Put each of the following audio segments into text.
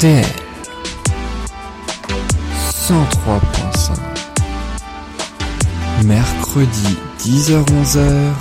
RDL 103.5 Mercredi 10h-11h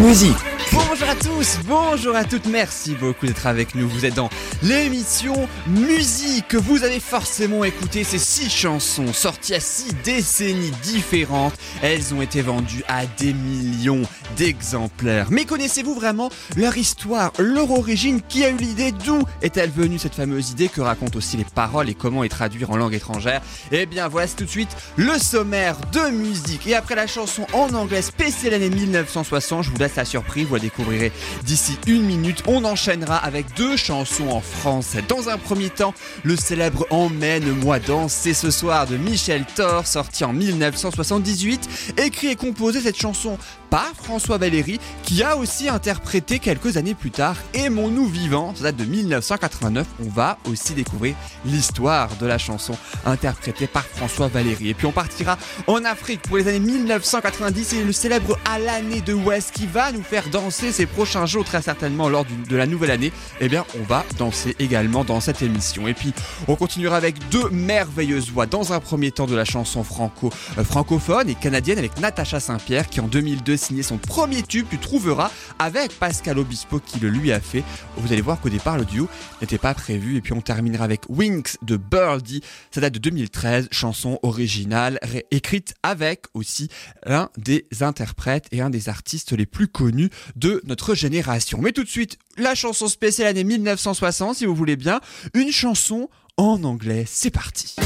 Musique. Bonjour à tous, bonjour à toutes, merci beaucoup d'être avec nous. Vous êtes dans l'émission Musique. Vous avez forcément écouté ces six chansons sorties à six décennies différentes. Elles ont été vendues à des millions d'exemplaires. Mais connaissez-vous vraiment leur histoire, leur origine Qui a eu l'idée D'où est-elle venue cette fameuse idée Que racontent aussi les paroles et comment les traduire en langue étrangère? Eh bien, voici tout de suite le sommaire de musique. Et après la chanson en anglais spéciale année 1960, je vous laisse la surprise, vous la découvrirez d'ici une minute. On enchaînera avec deux chansons en français. Dans un premier temps, le célèbre Emmène-moi danser ce soir de Michel Thor, sorti en 1978, écrit et composé cette chanson par François Valéry, qui a aussi interprété quelques années plus tard Aimons-nous vivants, ça date de 1989. On va aussi découvrir l'histoire de la chanson interprétée par François Valéry. Et puis on partira en Afrique pour les années 1990 et le célèbre À l'année de West qui va nous faire danser ces prochains jours très certainement lors de la nouvelle année. Eh bien, on va danser également dans cette émission. Et puis, on continuera avec deux merveilleuses voix. Dans un premier temps de la chanson franco euh, et canadienne avec Natacha Saint-Pierre qui en 2002 signé son premier tube, tu trouveras, avec Pascal Obispo qui le lui a fait. Vous allez voir qu'au départ, le duo n'était pas prévu. Et puis on terminera avec Wings de Birdie. Ça date de 2013, chanson originale, écrite avec aussi l'un des interprètes et un des artistes les plus connus de notre génération. Mais tout de suite, la chanson spéciale année 1960, si vous voulez bien. Une chanson en anglais. C'est parti.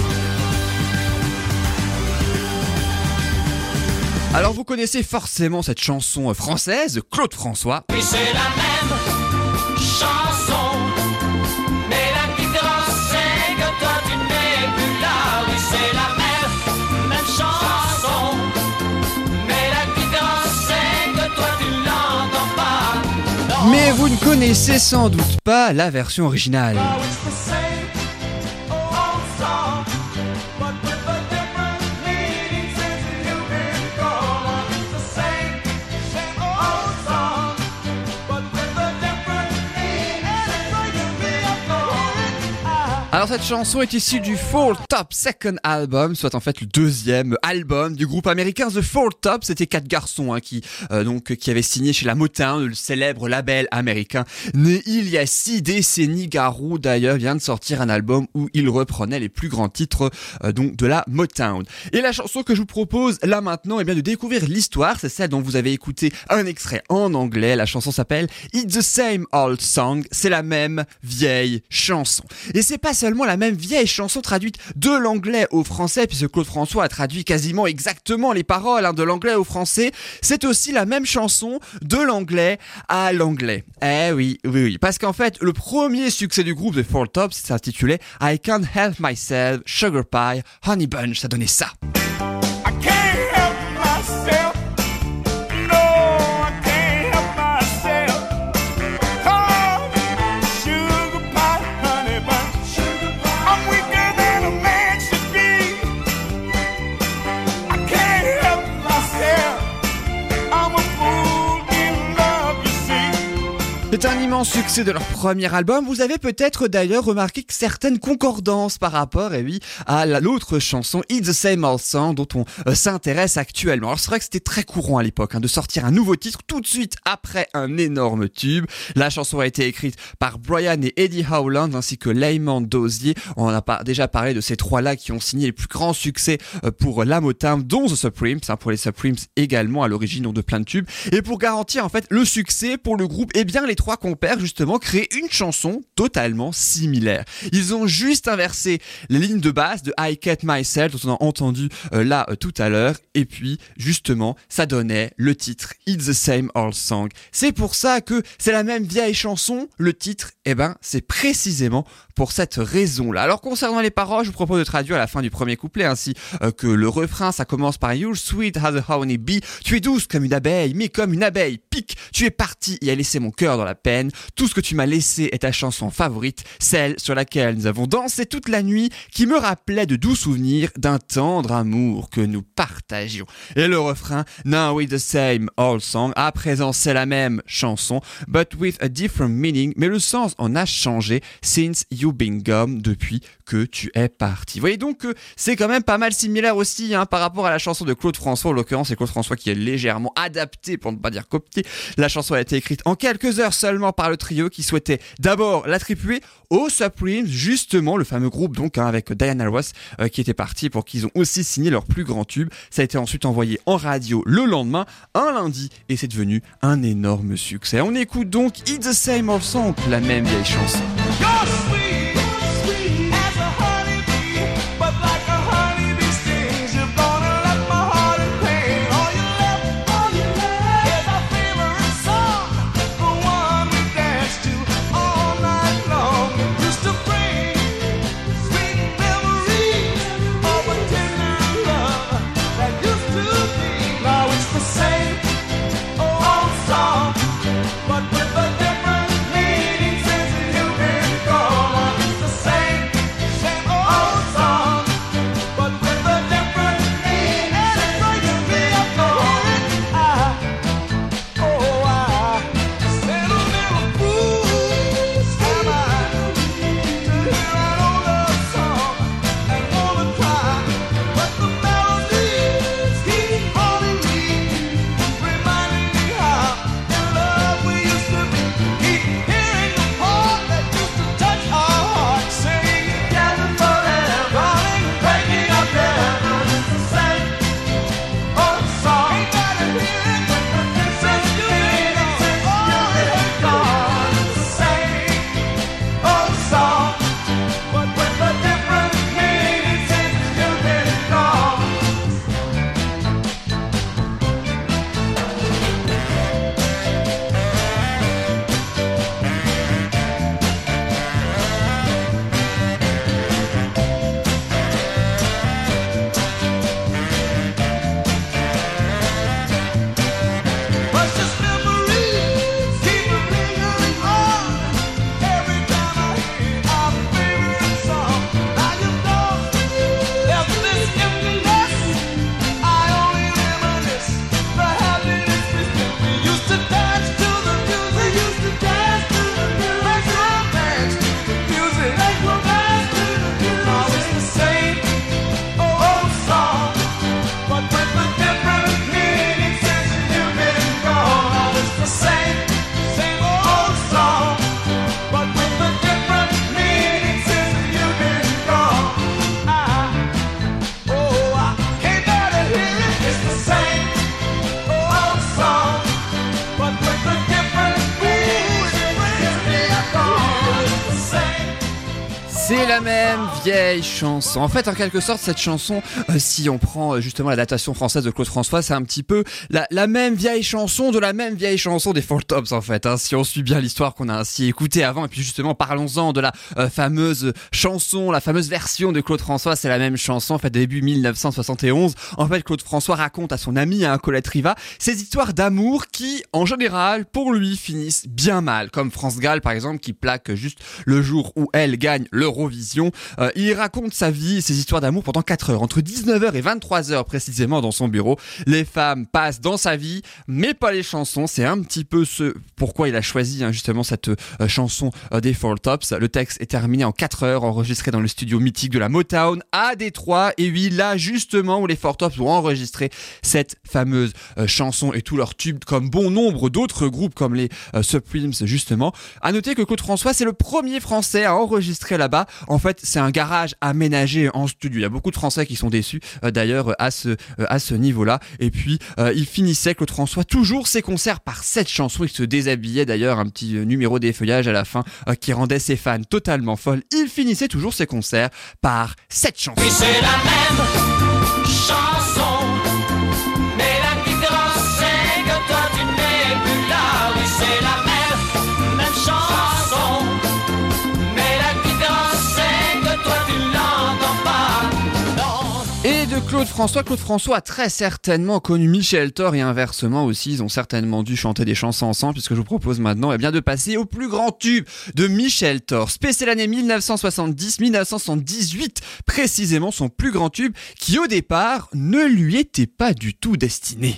Alors vous connaissez forcément cette chanson française, Claude François. Oui, c'est la même chanson. Mais la différence c'est que toi tu n'es plus là. Oui, c'est la même, même chanson. Mais la différence c'est que toi tu l'entends pas. Non. Mais vous ne connaissez sans doute pas la version originale. Oh, Alors cette chanson est issue du Four Top Second Album, soit en fait le deuxième album du groupe américain The Four Top. C'était quatre garçons hein, qui euh, donc qui avaient signé chez la Motown, le célèbre label américain, né il y a six décennies. Garou d'ailleurs vient de sortir un album où il reprenait les plus grands titres euh, donc de la Motown. Et la chanson que je vous propose là maintenant est bien de découvrir l'histoire. C'est celle dont vous avez écouté un extrait en anglais. La chanson s'appelle It's the Same Old Song. C'est la même vieille chanson. Et c'est pas seulement la même vieille chanson traduite de l'anglais au français, puisque Claude François a traduit quasiment exactement les paroles hein, de l'anglais au français. C'est aussi la même chanson de l'anglais à l'anglais. Eh oui, oui, oui. Parce qu'en fait, le premier succès du groupe The Four Tops s'intitulait I Can't Help Myself, Sugar Pie, Honey Bunch. Ça donnait ça. C'est un immense succès de leur premier album. Vous avez peut-être d'ailleurs remarqué que certaines concordances par rapport, et oui, à la- l'autre chanson It's the Same Old Song dont on euh, s'intéresse actuellement. Alors c'est vrai que c'était très courant à l'époque hein, de sortir un nouveau titre tout de suite après un énorme tube. La chanson a été écrite par Brian et Eddie Howland ainsi que Layman Dozier. On a pas- déjà parlé de ces trois-là qui ont signé les plus grands succès euh, pour la dont The Supremes, hein, pour les Supremes également à l'origine de plein de tubes. Et pour garantir en fait le succès pour le groupe, eh bien les trois compères justement créé une chanson totalement similaire. Ils ont juste inversé les lignes de basse de I Cat Myself dont on a entendu euh, là euh, tout à l'heure et puis justement ça donnait le titre It's the Same Old Song. C'est pour ça que c'est la même vieille chanson, le titre eh ben c'est précisément pour cette raison-là. Alors concernant les paroles, je vous propose de traduire à la fin du premier couplet ainsi euh, que le refrain, ça commence par You're sweet as a honey bee. Tu es douce comme une abeille, mais comme une abeille pique. Tu es parti et a laissé mon cœur dans la peine. Tout ce que tu m'as laissé est ta chanson favorite, celle sur laquelle nous avons dansé toute la nuit, qui me rappelait de doux souvenirs d'un tendre amour que nous partagions. Et le refrain, Now it's the same old song. À présent, c'est la même chanson, but with a different meaning. Mais le sens en a changé since you've gone depuis que tu es parti. Vous voyez donc que c'est quand même pas mal similaire aussi hein, par rapport à la chanson de Claude François. En l'occurrence, c'est Claude François qui est légèrement adapté, pour ne pas dire copié. La chanson a été écrite en quelques heures seulement par le trio qui souhaitait d'abord l'attribuer aux Supremes, justement le fameux groupe donc hein, avec Diana Ross euh, qui était parti pour qu'ils ont aussi signé leur plus grand tube. Ça a été ensuite envoyé en radio le lendemain, un lundi, et c'est devenu un énorme succès. On écoute donc It's the Same Old Song, la même vieille chanson. You're même vieille chanson. En fait, en quelque sorte, cette chanson, euh, si on prend euh, justement la datation française de Claude François, c'est un petit peu la, la même vieille chanson de la même vieille chanson des Tops, en fait. hein. si on suit bien l'histoire qu'on a ainsi écoutée avant, et puis justement, parlons-en de la euh, fameuse chanson, la fameuse version de Claude François, c'est la même chanson, en fait, début 1971. En fait, Claude François raconte à son ami, hein, Colette Riva, ces histoires d'amour qui, en général, pour lui, finissent bien mal. Comme France Gall, par exemple, qui plaque juste le jour où elle gagne l'Eurovision. Euh, il raconte sa vie, ses histoires d'amour pendant 4 heures. Entre 19h et 23h précisément dans son bureau. Les femmes passent dans sa vie, mais pas les chansons. C'est un petit peu ce pourquoi il a choisi hein, justement cette euh, chanson euh, des Four Tops. Le texte est terminé en 4 heures, enregistré dans le studio mythique de la Motown à Détroit. Et oui, là justement où les Four Tops ont enregistré cette fameuse chanson et tous leurs tubes comme bon nombre d'autres groupes comme les Supremes justement. À noter que Claude François c'est le premier français à enregistrer là-bas. En fait, c'est un garage aménagé en studio. Il y a beaucoup de Français qui sont déçus euh, d'ailleurs euh, à ce euh, ce niveau-là. Et puis il finissait Claude François toujours ses concerts par cette chanson. Il se déshabillait d'ailleurs un petit numéro d'effeuillage à la fin qui rendait ses fans totalement folles. Il finissait toujours ses concerts par cette chanson. Chanson. Claude François. Claude François a très certainement connu Michel Thor et inversement aussi. Ils ont certainement dû chanter des chansons ensemble puisque je vous propose maintenant eh bien, de passer au plus grand tube de Michel Thor. Spécial année 1970-1978, précisément son plus grand tube qui au départ ne lui était pas du tout destiné.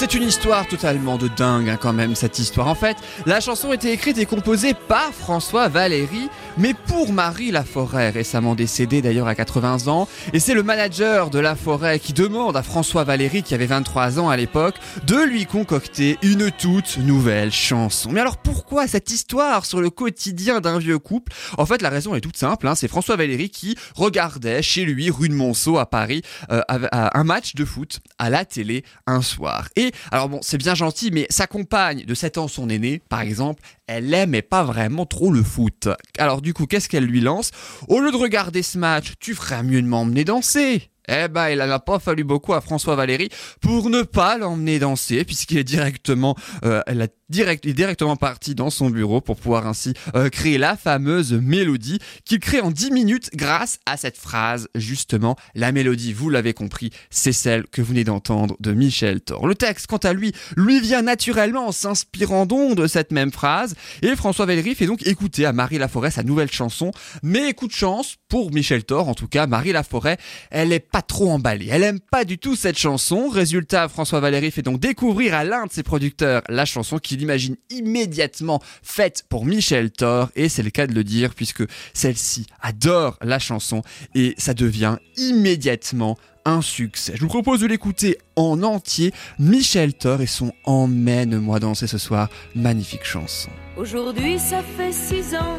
C'est une histoire totalement de dingue hein, quand même, cette histoire. En fait, la chanson était écrite et composée par François Valéry, mais pour Marie Laforêt, récemment décédée d'ailleurs à 80 ans. Et c'est le manager de Laforêt qui demande à François Valéry, qui avait 23 ans à l'époque, de lui concocter une toute nouvelle chanson. Mais alors pourquoi cette histoire sur le quotidien d'un vieux couple? En fait, la raison est toute simple, hein, c'est François Valéry qui regardait chez lui, rue de Monceau à Paris, euh, un match de foot à la télé un soir. Et alors bon, c'est bien gentil, mais sa compagne de 7 ans, son aîné, par exemple, elle aimait pas vraiment trop le foot. Alors du coup, qu'est-ce qu'elle lui lance? Au lieu de regarder ce match, tu ferais mieux de m'emmener danser. Eh ben, il n'a pas fallu beaucoup à François Valéry pour ne pas l'emmener danser, puisqu'il est directement, euh, elle a est directement parti dans son bureau pour pouvoir ainsi euh, créer la fameuse mélodie qu'il crée en 10 minutes grâce à cette phrase, justement. La mélodie, vous l'avez compris, c'est celle que vous venez d'entendre de Michel Thor. Le texte, quant à lui, lui vient naturellement en s'inspirant donc de cette même phrase, et François Valéry fait donc écouter à Marie Laforêt sa nouvelle chanson, mais coup de chance, pour Michel Thor en tout cas, Marie Laforêt, elle est pas trop emballée, elle aime pas du tout cette chanson, résultat, François Valéry fait donc découvrir à l'un de ses producteurs la chanson qu'il imagine immédiatement faite pour Michel Thor, et c'est le cas de le dire puisque celle-ci adore la chanson, et ça devient immédiatement un succès. Je vous propose de l'écouter en entier, Michel Thor et son Emmène-moi danser ce soir, magnifique chanson. Aujourd'hui, ça fait six ans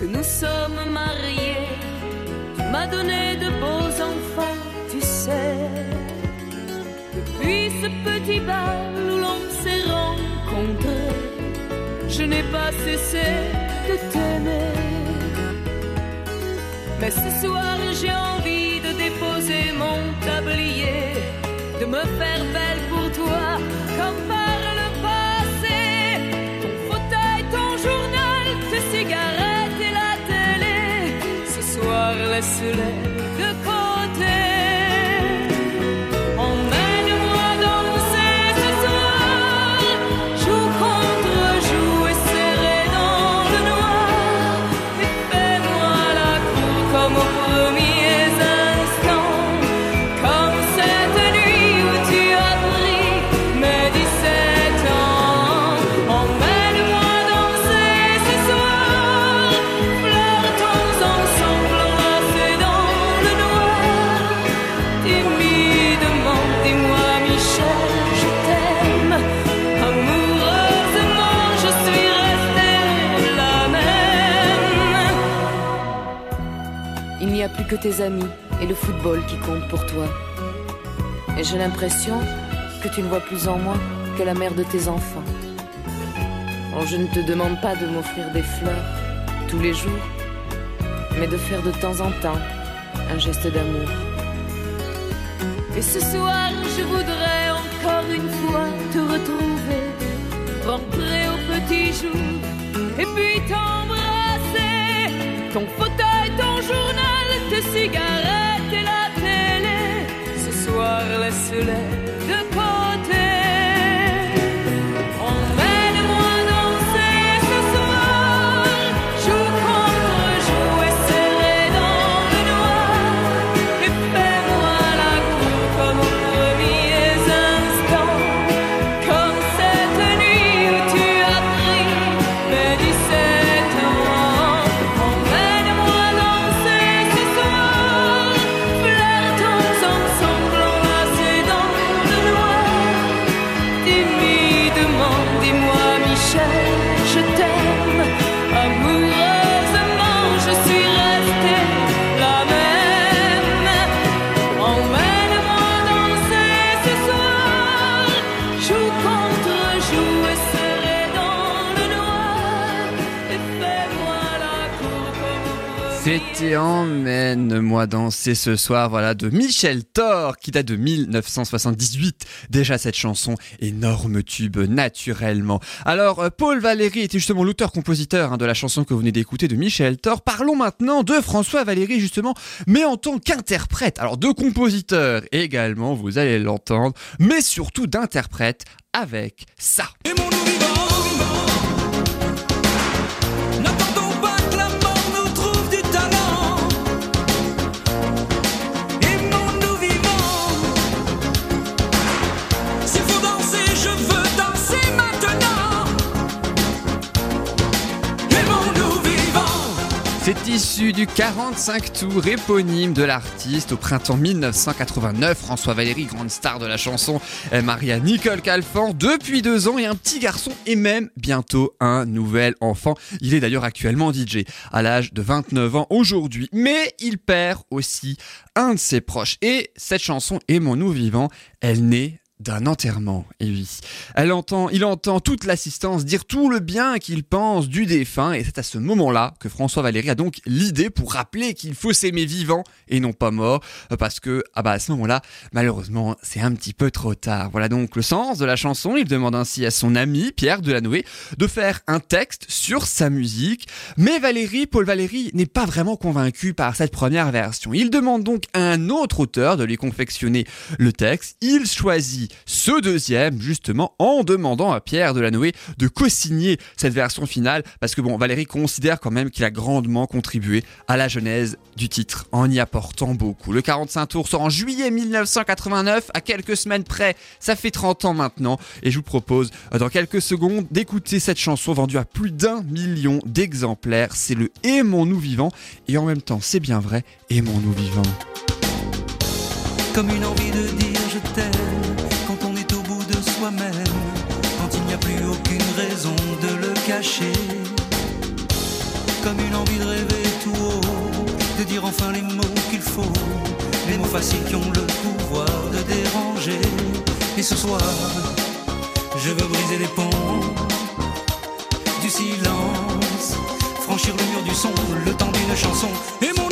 que nous sommes mariés. Tu m'as donné de beaux enfants, tu sais. Depuis ce petit bal où l'on s'est je n'ai pas cessé de t'aimer. Mais ce soir, j'ai envie de déposer mon tablier, de me faire belle pour toi, comme par le passé. Ton fauteuil, ton journal, tes cigarettes et la télé. Ce soir, laisse-les tes amis et le football qui comptent pour toi. Et j'ai l'impression que tu ne vois plus en moi que la mère de tes enfants. Je ne te demande pas de m'offrir des fleurs tous les jours, mais de faire de temps en temps un geste d'amour. Et ce soir, je voudrais encore une fois te retrouver, rentrer au petit jour, et puis t'embrasser. Ton fauteuil, ton journal, tes cigarettes et la télé. Ce soir, laisse-les de côté. C'était Emmène-moi danser ce soir, voilà, de Michel Thor, qui date de 1978. Déjà cette chanson, énorme tube, naturellement. Alors, euh, Paul Valéry était justement l'auteur-compositeur hein, de la chanson que vous venez d'écouter de Michel Thor. Parlons maintenant de François Valéry, justement, mais en tant qu'interprète. Alors, de compositeur également, vous allez l'entendre, mais surtout d'interprète avec ça. Aimons-nous vivants, C'est issu du 45 tours éponyme de l'artiste au printemps 1989. François Valéry, grande star de la chanson, à Nicole Calfan depuis deux ans et un petit garçon et même bientôt un nouvel enfant. Il est d'ailleurs actuellement DJ à l'âge de 29 ans aujourd'hui. Mais il perd aussi un de ses proches. Et cette chanson, Aimons-nous vivants, elle naît d'un enterrement, et oui. Elle entend, il entend toute l'assistance dire tout le bien qu'il pense du défunt, et c'est à ce moment-là que François Valéry a donc l'idée pour rappeler qu'il faut s'aimer vivant et non pas mort, euh, parce que, ah bah à ce moment-là, malheureusement, c'est un petit peu trop tard. Voilà donc le sens de la chanson. Il demande ainsi à son ami Pierre Delanoë de faire un texte sur sa musique, mais Valéry, Paul Valéry, n'est pas vraiment convaincu par cette première version. Il demande donc à un autre auteur de lui confectionner le texte. Il choisit ce deuxième, justement, en demandant à Pierre Delanoë de co-signer cette version finale, parce que bon, Valéry considère quand même qu'il a grandement contribué à la genèse du titre, en y apportant beaucoup. Le 45 tours sort en juillet 1989, à quelques semaines près, ça fait 30 ans maintenant, et je vous propose, euh, dans quelques secondes, d'écouter cette chanson vendue à plus d'un million d'exemplaires. C'est le Aimons-nous vivant, et en même temps, c'est bien vrai, Aimons-nous vivant. Comme une envie de dire je t'aime soi-même, quand il n'y a plus aucune raison de le cacher. Comme une envie de rêver tout haut, de dire enfin les mots qu'il faut, les mots faciles qui ont le pouvoir de déranger. Et ce soir, je veux briser les ponts du silence, franchir le mur du son, le temps d'une chanson. Aimons-nous vivants.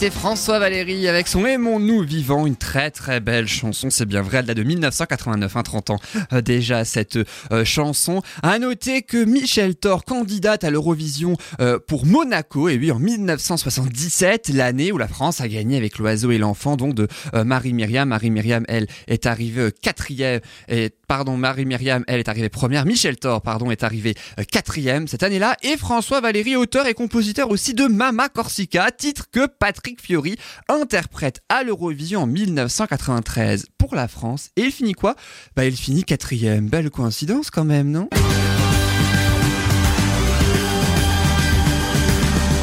C'était François Valéry avec son Aimons-nous vivant, une très très belle chanson, c'est bien vrai, elle date de 1989, hein, 30 ans euh, déjà cette euh, chanson. À noter que Michel Thor, candidate à l'Eurovision euh, pour Monaco, et oui en 1977, l'année où la France a gagné avec l'oiseau et l'enfant, donc de euh, Marie-Myriam. Marie-Myriam, elle, est arrivée euh, quatrième, et pardon, Marie-Myriam, elle est arrivée première, Michel Thor, pardon, est arrivé euh, quatrième cette année-là, et François Valéry, auteur et compositeur aussi de Mama Corsica, titre que Patrick Fiori interprète à l'Eurovision en 1993 pour la France, et il finit quoi? Bah il finit quatrième, belle coïncidence quand même, non?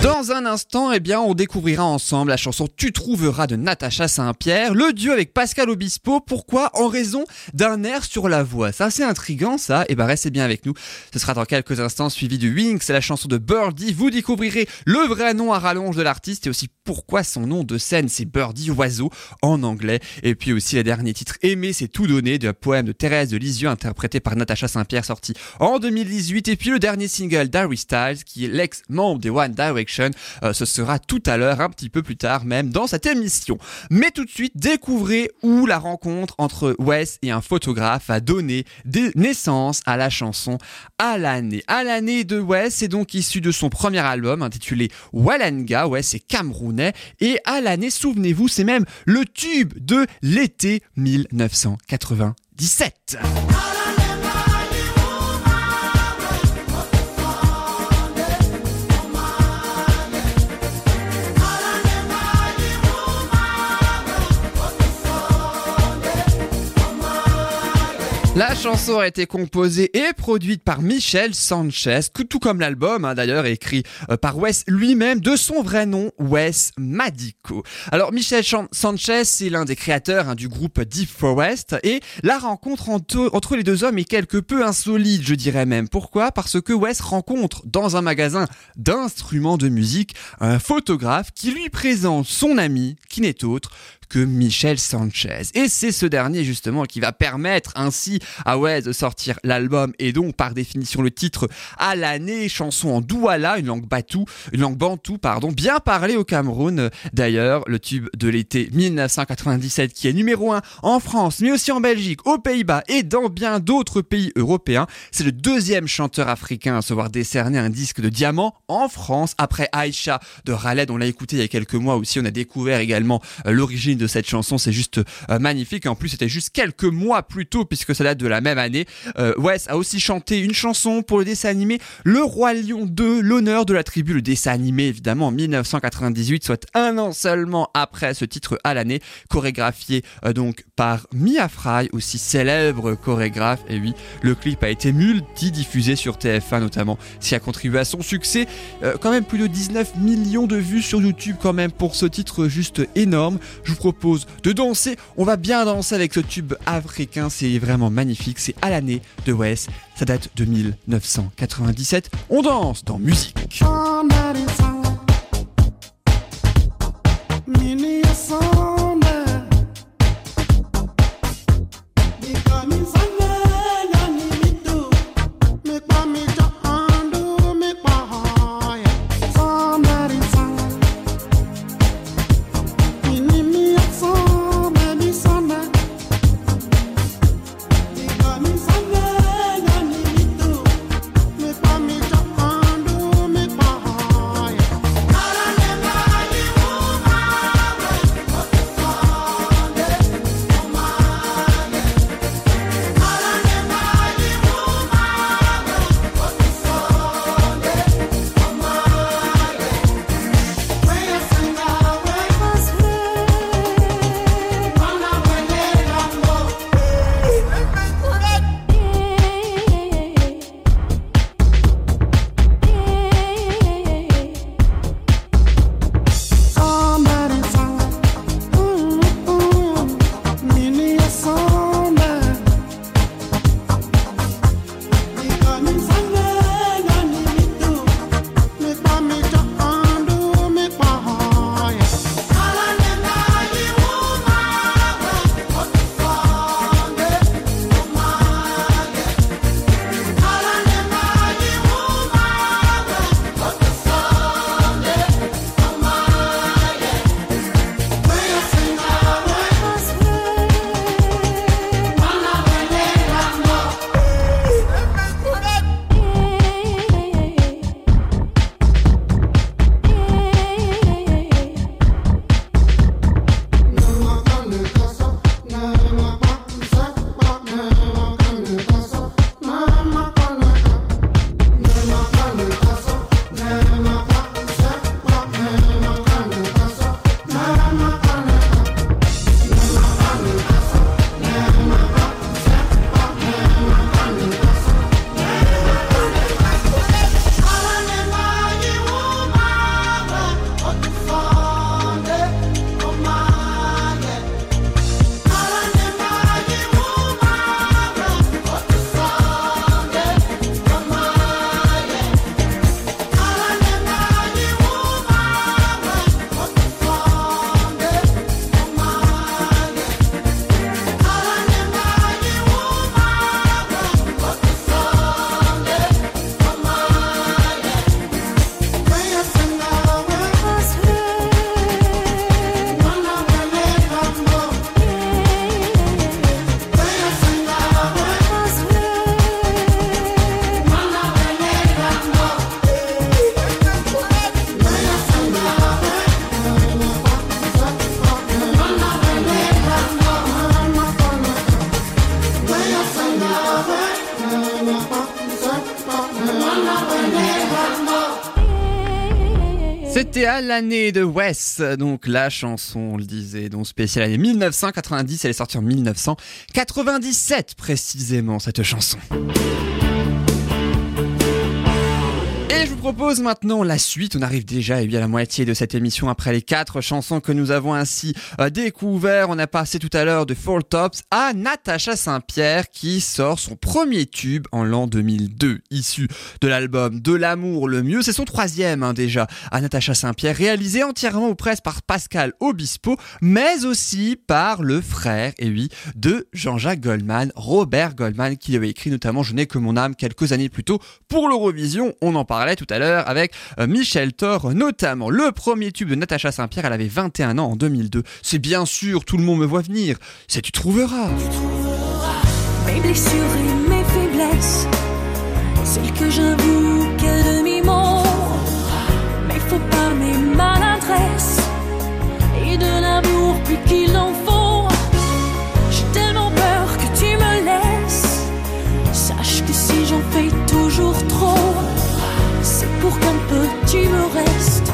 Dans un instant, eh bien, on découvrira ensemble la chanson Tu trouveras de Natacha Saint-Pierre, le duo avec Pascal Obispo. Pourquoi En raison d'un air sur la voix. C'est assez intriguant, ça. Et bah, restez bien avec nous. Ce sera dans quelques instants suivi du Wings, c'est la chanson de Birdie. Vous découvrirez le vrai nom à rallonge de l'artiste et aussi pourquoi son nom de scène c'est Birdie Oiseau en anglais. Et puis aussi les derniers titres Aimer c'est tout donné de poème de Thérèse de Lisieux interprété par Natacha Saint-Pierre sorti en 2018. Et puis le dernier single d'Harry Styles qui est l'ex-membre des One Direction. Euh, ce sera tout à l'heure, un petit peu plus tard même dans cette émission. Mais tout de suite, découvrez où la rencontre entre Wes et un photographe a donné naissance à la chanson À l'année. À l'année de Wes est donc issu de son premier album intitulé Walanga. Wes est camerounais et à l'année, souvenez-vous, c'est même le tube de l'été 1997. La chanson a été composée et produite par Michel Sanchez, tout comme l'album hein, d'ailleurs écrit euh, par Wes lui-même de son vrai nom, Wes Madico. Alors Michel Sanchez, c'est l'un des créateurs hein, du groupe Deep Forest et la rencontre entre, entre les deux hommes est quelque peu insolite, je dirais même. Pourquoi? Parce que Wes rencontre dans un magasin d'instruments de musique un photographe qui lui présente son ami, qui n'est autre que Michel Sanchez. Et c'est ce dernier justement qui va permettre ainsi à Wes de sortir l'album et donc par définition le titre à l'année, chanson en douala, une langue batou, une langue bantou, pardon, bien parlée au Cameroun. D'ailleurs, le tube de l'été 1997 qui est numéro 1 en France, mais aussi en Belgique, aux Pays-Bas et dans bien d'autres pays européens. C'est le deuxième chanteur africain à se voir décerner un disque de diamant en France après Aïcha de Raled. On l'a écouté il y a quelques mois aussi. On a découvert également euh, de cette chanson. C'est juste euh, magnifique. Et en plus, c'était juste quelques mois plus tôt puisque ça date de la même année. Euh, Wes a aussi chanté une chanson pour le dessin animé Le Roi Lion 2, l'honneur de la tribu, le dessin animé évidemment en 1998, soit un an seulement après ce titre à l'année, chorégraphié euh, donc par Mia Fry, aussi célèbre chorégraphe. Et oui, le clip a été multi-diffusé sur TF1 notamment, ce qui a contribué à son succès. Quand même plus de 19 millions de vues sur YouTube quand même pour ce titre juste énorme. Je vous de danser. On va bien danser avec ce tube africain. C'est vraiment magnifique. C'est à l'année de Wes. Ça date de 1997. On danse dans musique. L'année de Wes, donc la chanson, on le disait, donc spéciale année 1990, elle est sortie en 1997 précisément, cette chanson. Propose maintenant la suite. On arrive déjà eh à la moitié de cette émission après les quatre chansons que nous avons ainsi euh, découvert. On a passé tout à l'heure de Four Tops à Natacha Saint-Pierre qui sort son premier tube en l'an 2002, issu de l'album De l'amour le mieux. C'est son troisième hein, déjà à Natacha Saint-Pierre, réalisé entièrement aux presses par Pascal Obispo, mais aussi par le frère, et oui, de Jean-Jacques Goldman, Robert Goldman, qui avait écrit notamment Je n'ai que mon âme quelques années plus tôt pour l'Eurovision. On en parlait tout à l'heure avec euh, Michel Thor notamment. Le premier tube de Natacha Saint-Pierre, elle avait 21 ans en 2002. C'est bien sûr, tout le monde me voit venir. C'est Tu trouveras. Mes blessures et mes faiblesses, celles que j'avoue qu'à demi-mot. Mais faut pas mes maladresses et de l'amour plus qu'il en faut. J'ai tellement peur que tu me laisses. Sache que si j'en fais toujours trop, c'est pour qu'un peu tu me restes.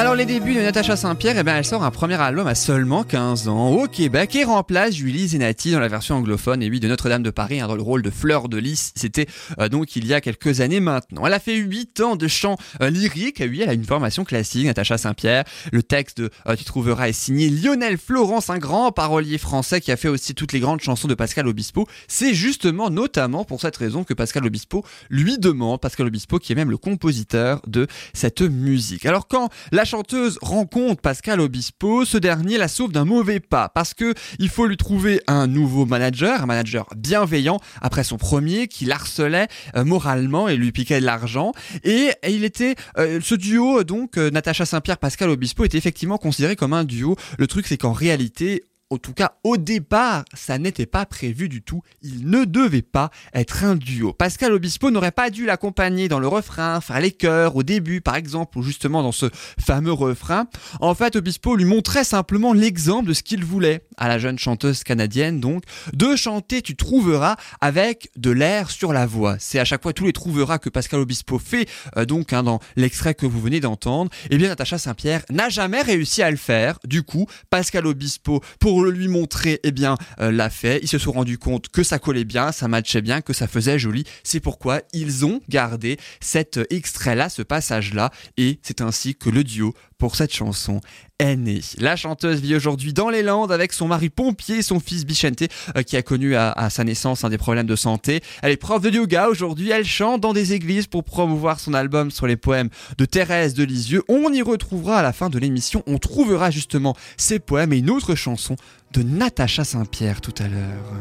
Alors les débuts de Natacha Saint-Pierre, eh ben, elle sort un premier album à seulement 15 ans au Québec et remplace Julie Zenati dans la version anglophone et oui de Notre-Dame de Paris hein, dans le rôle de Fleur de Lys. C'était euh, donc il y a quelques années maintenant. Elle a fait 8 ans de chant euh, lyrique. Oui, elle a une formation classique, Natacha Saint-Pierre. Le texte de euh, Tu trouveras est signé Lionel Florence, un grand parolier français qui a fait aussi toutes les grandes chansons de Pascal Obispo. C'est justement notamment pour cette raison que Pascal Obispo lui demande, Pascal Obispo qui est même le compositeur de cette musique. Alors quand la chanteuse rencontre Pascal Obispo, ce dernier la sauve d'un mauvais pas parce que il faut lui trouver un nouveau manager, un manager bienveillant après son premier qui l'harcelait euh, moralement et lui piquait de l'argent et, il était euh, ce duo donc euh, Natacha Saint-Pierre Pascal Obispo était effectivement considéré comme un duo. Le truc c'est qu'en réalité en tout cas, au départ, ça n'était pas prévu du tout. Il ne devait pas être un duo. Pascal Obispo n'aurait pas dû l'accompagner dans le refrain, faire les chœurs au début, par exemple, ou justement dans ce fameux refrain. En fait, Obispo lui montrait simplement l'exemple de ce qu'il voulait à la jeune chanteuse canadienne, donc, de chanter Tu trouveras avec de l'air sur la voix. C'est à chaque fois tous les trouveras que Pascal Obispo fait, euh, donc, hein, dans l'extrait que vous venez d'entendre. Eh bien, Natacha Saint-Pierre n'a jamais réussi à le faire. Du coup, Pascal Obispo, pour le lui montrer, eh bien, euh, l'a fait. Ils se sont rendus compte que ça collait bien, ça matchait bien, que ça faisait joli. C'est pourquoi ils ont gardé cet extrait-là, ce passage-là, et c'est ainsi que le duo pour cette chanson né. La chanteuse vit aujourd'hui dans les Landes avec son mari pompier son fils Bichente euh, qui a connu à, sa naissance un des problèmes de santé. Elle est prof de yoga aujourd'hui, elle chante dans des églises pour promouvoir son album sur les poèmes de Thérèse de Lisieux. On y retrouvera à la fin de l'émission, on trouvera justement ses poèmes et une autre chanson de Natacha Saint-Pierre tout à l'heure.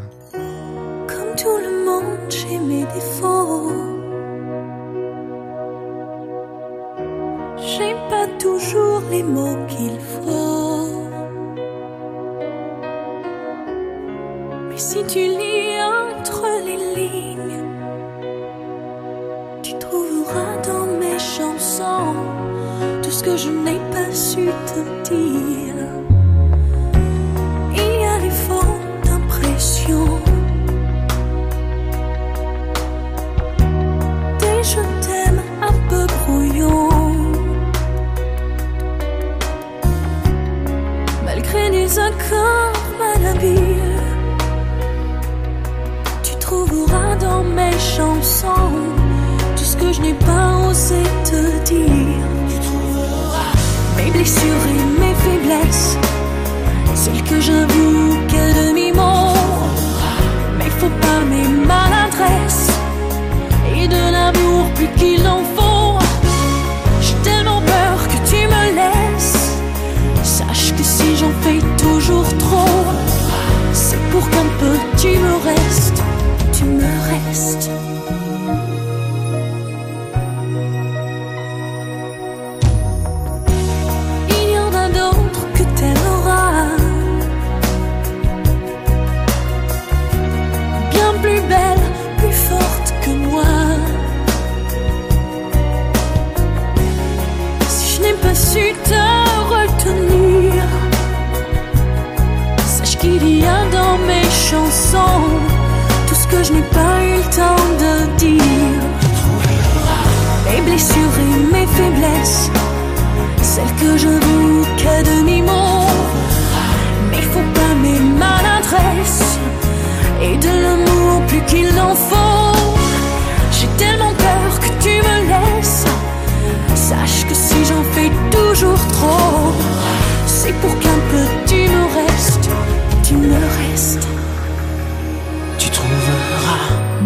Toujours les mots qu'il faut. Mais si tu lis entre les lignes, tu trouveras dans mes chansons tout ce que je n'ai pas su te dire. Malgré des accords malhabiles, tu trouveras dans mes chansons tout ce que je n'ai pas osé te dire. Tu trouveras mes blessures et mes faiblesses, celles que j'avoue qu'à demi-mot. Mais faut pas mes maladresses et de l'amour plus qu'il en faut. J'en fais toujours trop, c'est pour qu'un peu tu me restes, tu me restes. Que je n'ai pas eu le temps de dire. Mes blessures et mes faiblesses, que j'avoue qu'à demi-mot. Mais faut pas mes maladresses et de l'amour plus qu'il n'en faut. J'ai tellement peur que tu me laisses. Sache que si j'en fais toujours trop, c'est pour qu'un peu tu me restes, tu me restes.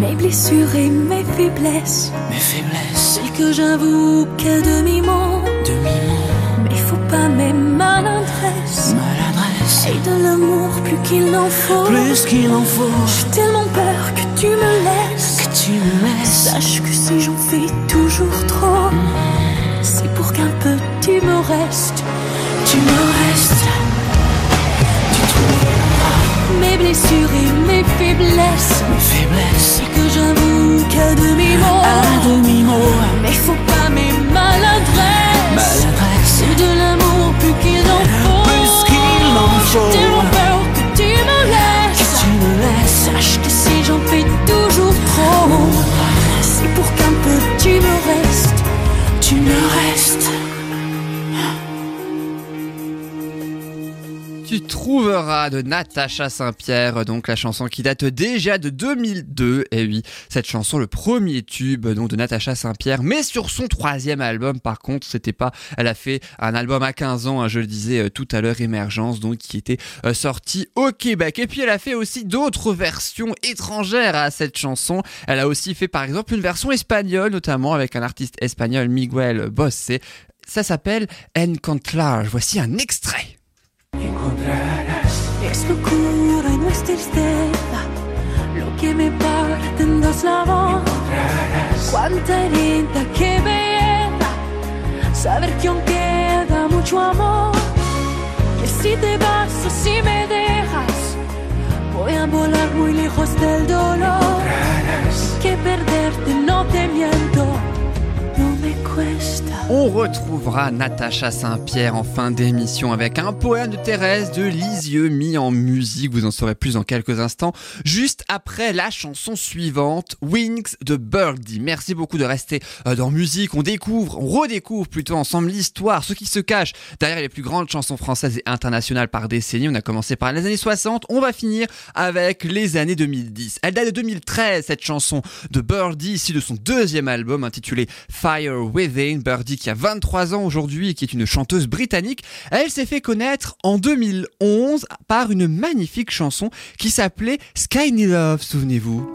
Mes blessures et mes faiblesses, mes faiblesses, celles que j'avoue qu'à demi-mot. demi-mot, Mais faut pas mes maladresses maladresse. et de l'amour plus qu'il n'en faut. Plus qu'il en faut J'ai tellement peur que tu me laisses. que tu me laisses. Sache que si j'en fais toujours trop, c'est pour qu'un peu tu me restes. Tu me restes. Mes blessures et mes faiblesses, mes faiblesses c'est que j'avoue qu'à demi-mot. à demi-mot. Mais faut pas mes maladresses. Maladresse. C'est de l'amour plus qu'il en faut. Plus qu'il en faut. J'ai tellement peur que tu me laisses. Tu me laisses. Sache que si j'en fais toujours trop, c'est pour qu'un peu tu me restes. Tu me restes. Tu trouveras de Natacha Saint-Pierre, donc la chanson qui date déjà de 2002. Et oui, cette chanson, le premier tube donc de Natacha Saint-Pierre, mais sur son troisième album. Par contre, c'était pas. Elle a fait un album à 15 ans, hein, je le disais euh, tout à l'heure, Émergence, donc qui était euh, sorti au Québec. Et puis elle a fait aussi d'autres versions étrangères à cette chanson. Elle a aussi fait par exemple une version espagnole, notamment avec un artiste espagnol, Miguel Bosé. Ça s'appelle Encontrar. Voici un extrait. Es locura y no es tristeza lo que me parte en dos la voz. Cuánta herida, qué belleza saber que aún queda mucho amor. Que si te vas o si me dejas, voy a volar muy lejos del dolor. Que perderte no te miento, no. On retrouvera Natacha Saint-Pierre en fin d'émission avec un poème de Thérèse de Lisieux mis en musique. Vous en saurez plus dans quelques instants. Juste après la chanson suivante, Wings de Birdie. Merci beaucoup de rester euh, dans musique. On découvre, on redécouvre plutôt ensemble l'histoire, ce qui se cache derrière les plus grandes chansons françaises et internationales par décennie. On a commencé par les années 60. On va finir avec les années 2010. Elle date de 2013, cette chanson de Birdie, ici de son deuxième album intitulé Fire Within. Birdie qui a 23 ans aujourd'hui et qui est une chanteuse britannique. Elle s'est fait connaître en 2011 par une magnifique chanson qui s'appelait Skyny Love, souvenez-vous.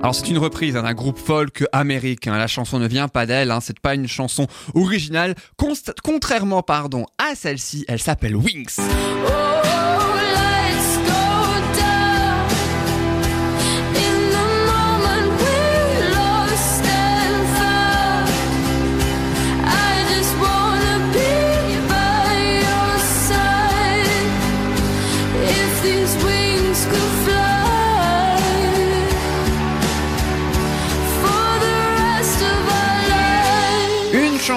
Alors c'est une reprise hein, d'un groupe folk américain. La chanson ne vient pas d'elle, hein, c'est pas une chanson originale. Contrairement pardon à celle-ci, elle s'appelle Wings. Oh,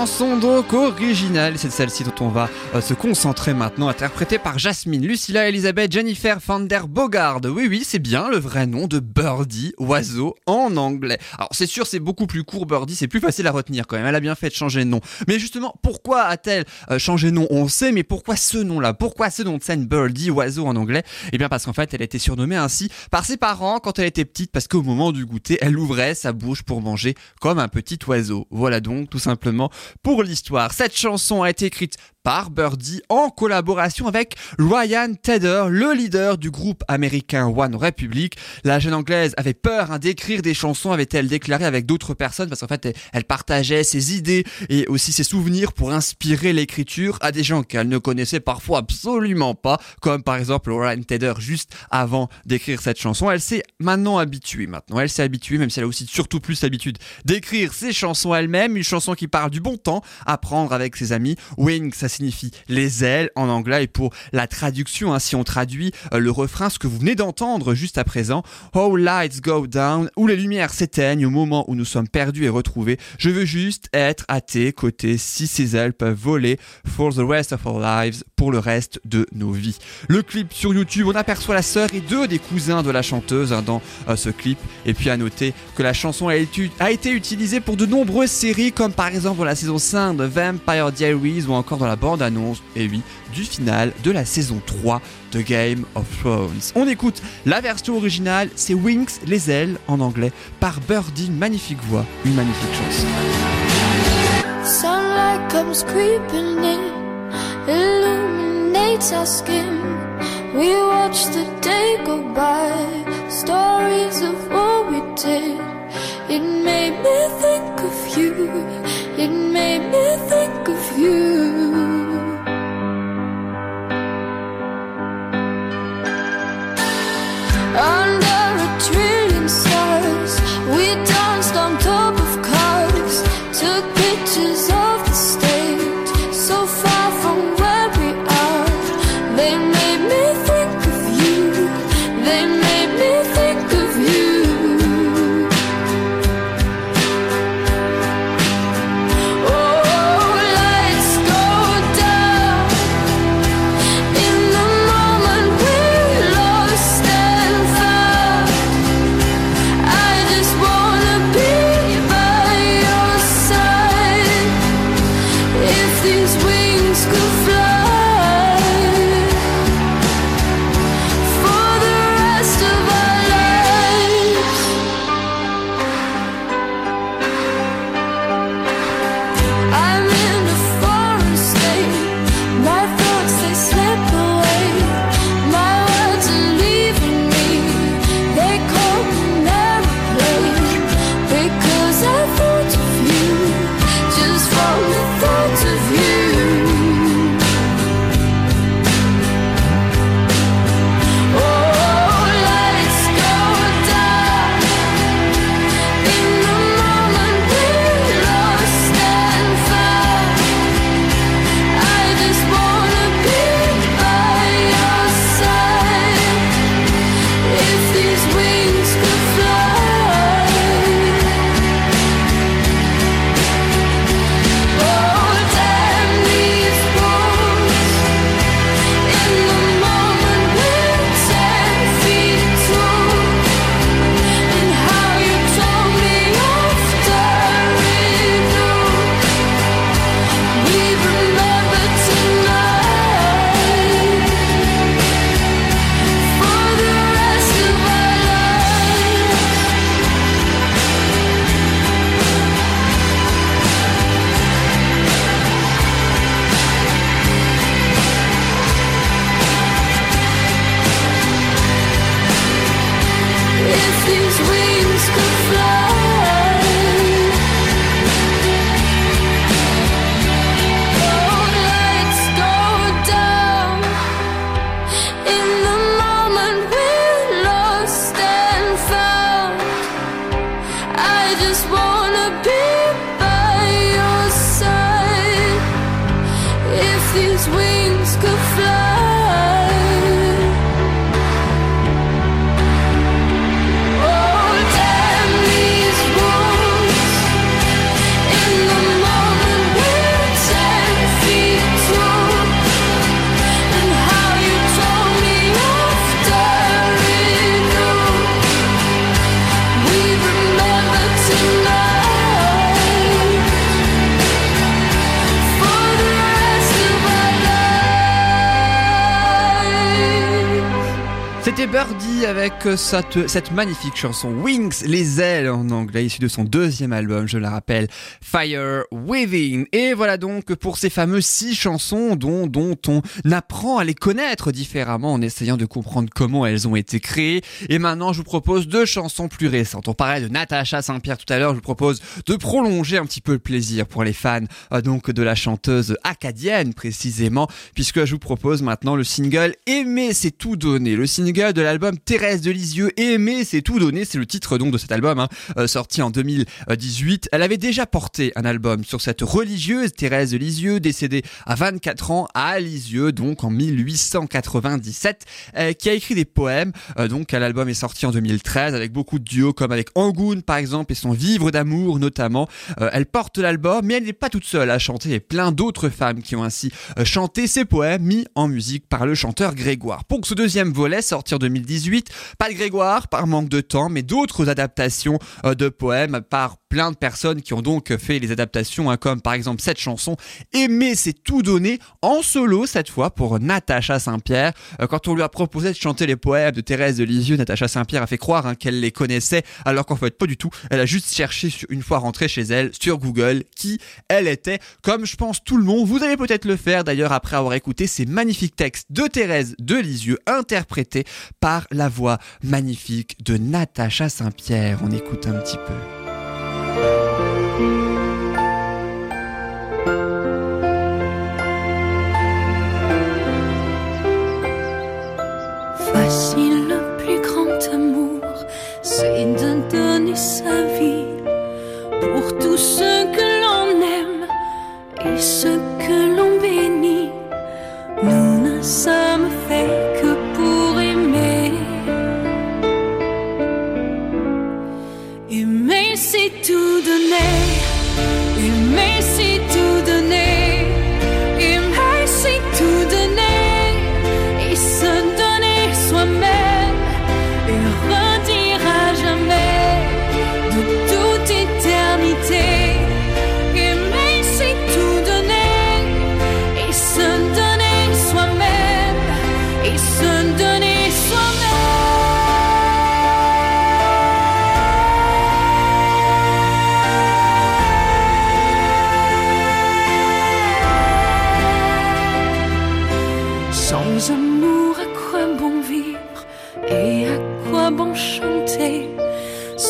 chanson donc originale, c'est celle-ci dont on va euh, se concentrer maintenant, interprétée par Jasmine, Lucilla, Elisabeth, Jennifer van der Bogard. Oui, oui, c'est bien le vrai nom de Birdie, oiseau en anglais. Alors c'est sûr, c'est beaucoup plus court Birdie, c'est plus facile à retenir quand même. Elle a bien fait de changer de nom. Mais justement, pourquoi a-t-elle euh, changé de nom? On sait, mais pourquoi ce nom-là? Pourquoi ce nom de scène Birdie, oiseau en anglais? Eh bien parce qu'en fait, elle a été surnommée ainsi par ses parents quand elle était petite, parce qu'au moment du goûter, elle ouvrait sa bouche pour manger comme un petit oiseau. Voilà donc tout simplement pour l'histoire. Cette chanson a été écrite par Birdie en collaboration avec Ryan Tedder, le leader du groupe américain One Republic. La jeune anglaise avait peur hein, d'écrire des chansons, avait-elle déclaré avec d'autres personnes, parce qu'en fait elle, partageait ses idées et aussi ses souvenirs pour inspirer l'écriture à des gens qu'elle ne connaissait parfois absolument pas, comme par exemple Ryan Tedder juste avant d'écrire cette chanson. Elle s'est maintenant habituée maintenant, elle s'est habituée, même si elle a aussi surtout plus l'habitude d'écrire ses chansons elle-même, une chanson qui parle du bon temps à prendre avec ses amis. Wings, signifie les ailes en anglais et pour la traduction, hein, si on traduit euh, le refrain, ce que vous venez d'entendre juste à présent, Oh lights go down, où les lumières s'éteignent au moment où nous sommes perdus et retrouvés. Je veux juste être à tes côtés si ces ailes peuvent voler for the rest of our lives, pour le reste de nos vies. Le clip sur YouTube, on aperçoit la sœur et deux des cousins de la chanteuse hein, dans euh, ce clip. Et puis à noter que la chanson a été, utilisée pour de nombreuses séries, comme par exemple dans la saison 5 de Vampire Diaries ou encore dans la bande-annonce, et oui, du final de la saison 3 de Game of Thrones. On écoute la version originale, c'est Wings, les ailes en anglais, par Birdie, une magnifique voix, une magnifique chanson. Illuminates our skin. We watch the day go by, stories of what we did. It made me think of you, it made me think of you. Cette, magnifique chanson Wings, les ailes en anglais, issue de son deuxième album, je la rappelle, Fire Waving. Et voilà donc pour ces fameuses six chansons dont, on apprend à les connaître différemment en essayant de comprendre comment elles ont été créées. Et maintenant, je vous propose deux chansons plus récentes. On parlait de Natacha Saint-Pierre tout à l'heure, je vous propose de prolonger un petit peu le plaisir pour les fans euh, donc de la chanteuse acadienne précisément, puisque je vous propose maintenant le single Aimer c'est tout donner, le single de l'album Thérèse de Lisieux, Aimer, c'est tout donné, c'est le titre donc de cet album, hein, euh, sorti en 2018. Elle avait déjà porté un album sur cette religieuse, Thérèse de Lisieux, décédée à 24 ans à Lisieux, donc en 1897, euh, qui a écrit des poèmes. Euh, donc l'album est sorti en 2013 avec beaucoup de duos comme avec Angoun par exemple et son Vivre d'amour notamment. Elle porte l'album, mais elle n'est pas toute seule à chanter. A plein d'autres femmes qui ont ainsi chanté ces poèmes mis en musique par le chanteur Grégoire. Pour ce deuxième volet, sorti en 2018, pas de Grégoire par manque de temps, mais d'autres adaptations euh, de poèmes par plein de personnes qui ont donc fait les adaptations, hein, comme par exemple cette chanson Aimer c'est tout donné en solo cette fois pour Natacha Saint-Pierre. Euh, quand on lui a proposé de chanter les poèmes de Thérèse de Lisieux, Natacha Saint-Pierre a fait croire hein, qu'elle les connaissait, alors qu'en fait pas du tout. Elle a juste cherché une fois rentrée chez elle sur Google qui elle était, comme je pense tout le monde. Vous allez peut-être le faire d'ailleurs après avoir écouté ces magnifiques textes de Thérèse de Lisieux interprétés par la voix magnifique de Natacha Saint-Pierre. On écoute un petit peu. Ceux que l'on aime et ceux que l'on bénit.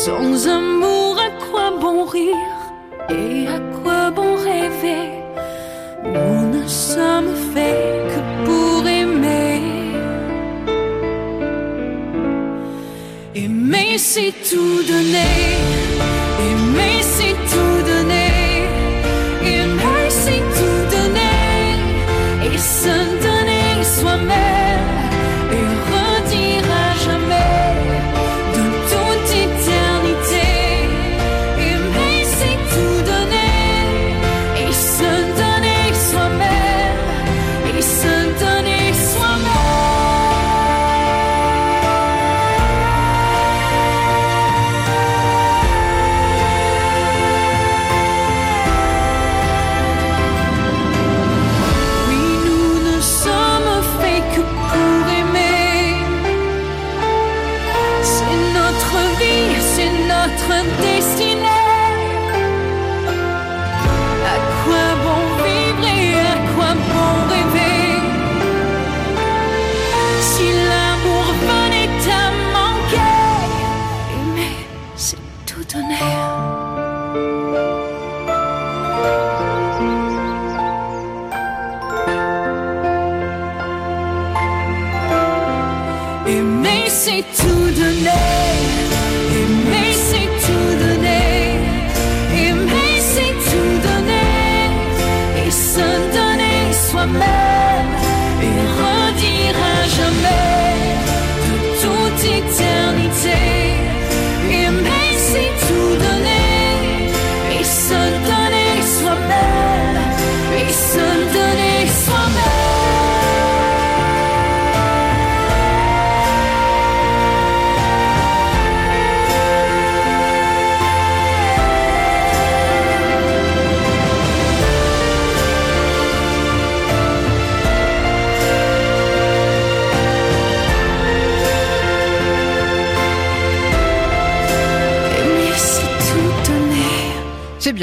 Sans amour, à quoi bon rire et à quoi bon rêver? Nous ne sommes faits que pour aimer. Aimer, c'est tout donner. Aimer, c'est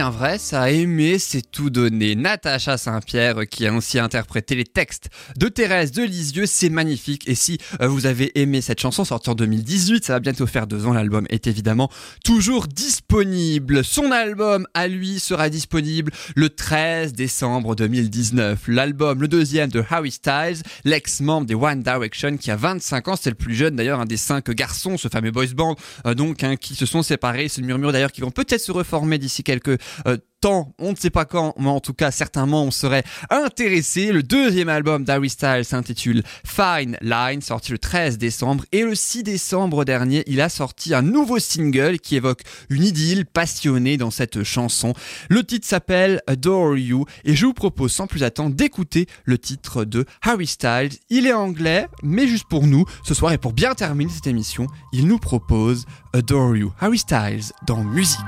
vrai, ça a aimé, c'est tout donné. Natacha Saint-Pierre qui a aussi interprété les textes de Thérèse de Lisieux, c'est magnifique. Et si euh, vous avez aimé cette chanson sortie en 2018, ça va bientôt faire deux ans, l'album est évidemment toujours disponible. Son album à lui sera disponible le 13 décembre 2019. L'album, le deuxième de Harry Styles, l'ex-membre des One Direction qui a 25 ans, c'est le plus jeune d'ailleurs, un des cinq garçons, ce fameux boys band, euh, donc hein, qui se sont séparés. Le murmure d'ailleurs qui vont peut-être se reformer d'ici quelques euh, temps, on ne sait pas quand, mais en tout cas certainement on serait intéressé. Le deuxième album d'Harry Styles s'intitule Fine Line, sorti le 13 décembre, et le 6 décembre dernier, il a sorti un nouveau single qui évoque une idylle passionnée dans cette chanson. Le titre s'appelle Adore You, et je vous propose sans plus attendre d'écouter le titre de Harry Styles. Il est anglais, mais juste pour nous, ce soir et pour bien terminer cette émission, il nous propose Adore You. Harry Styles dans musique.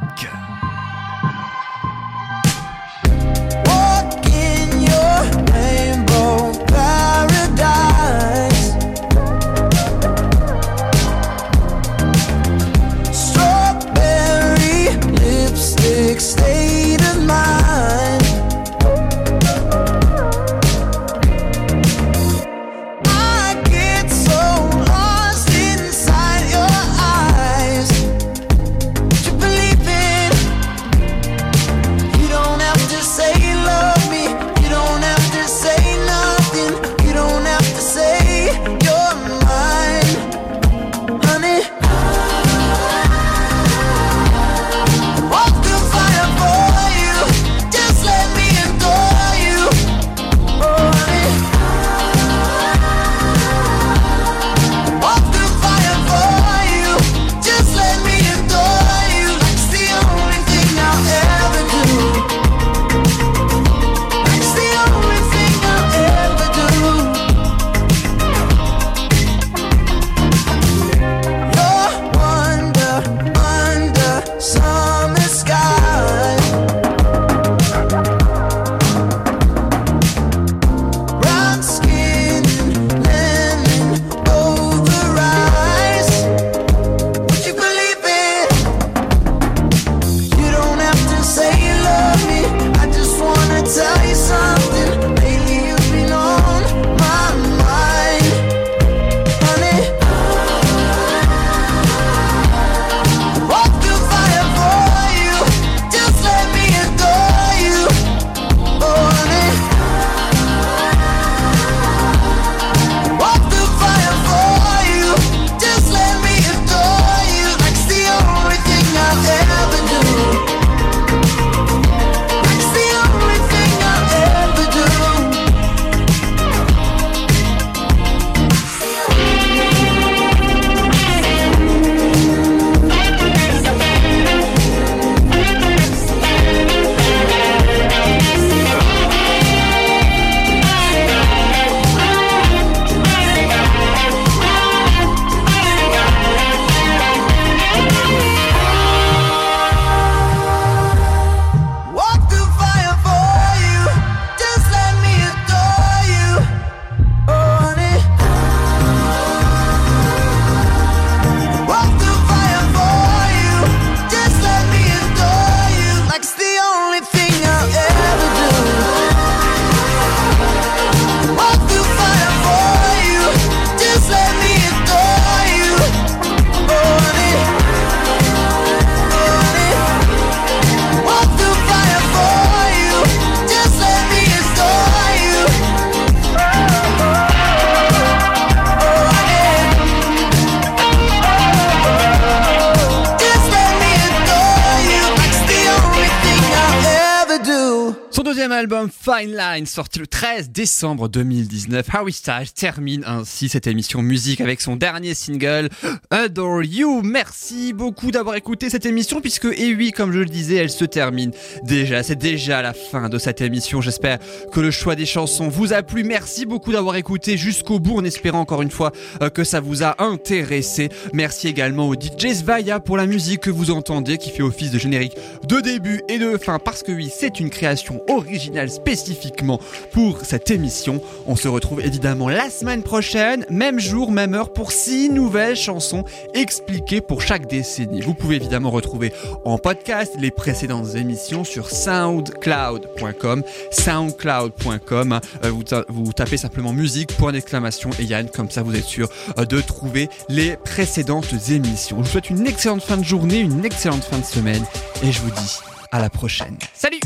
Deuxième album Fine Line, sorti le 13 décembre 2019, Harry Styles termine ainsi cette émission musique avec son dernier single Adore You. Merci beaucoup d'avoir écouté cette émission puisque, et oui, comme je le disais, elle se termine déjà. C'est déjà la fin de cette émission. J'espère que le choix des chansons vous a plu. Merci beaucoup d'avoir écouté jusqu'au bout en espérant encore une fois euh, que ça vous a intéressé. Merci également au DJ Svaya pour la musique que vous entendez qui fait office de générique de début et de fin parce que oui, c'est une création original spécifiquement pour cette émission. On se retrouve évidemment la semaine prochaine, même jour, même heure, pour six nouvelles chansons expliquées pour chaque décennie. Vous pouvez évidemment retrouver en podcast les précédentes émissions sur soundcloud.com, soundcloud.com. Euh, vous, vous tapez simplement musique, point d'exclamation et Yann, comme ça vous êtes sûr euh, de trouver les précédentes émissions. Je vous souhaite une excellente fin de journée, une excellente fin de semaine et je vous dis à la prochaine. Salut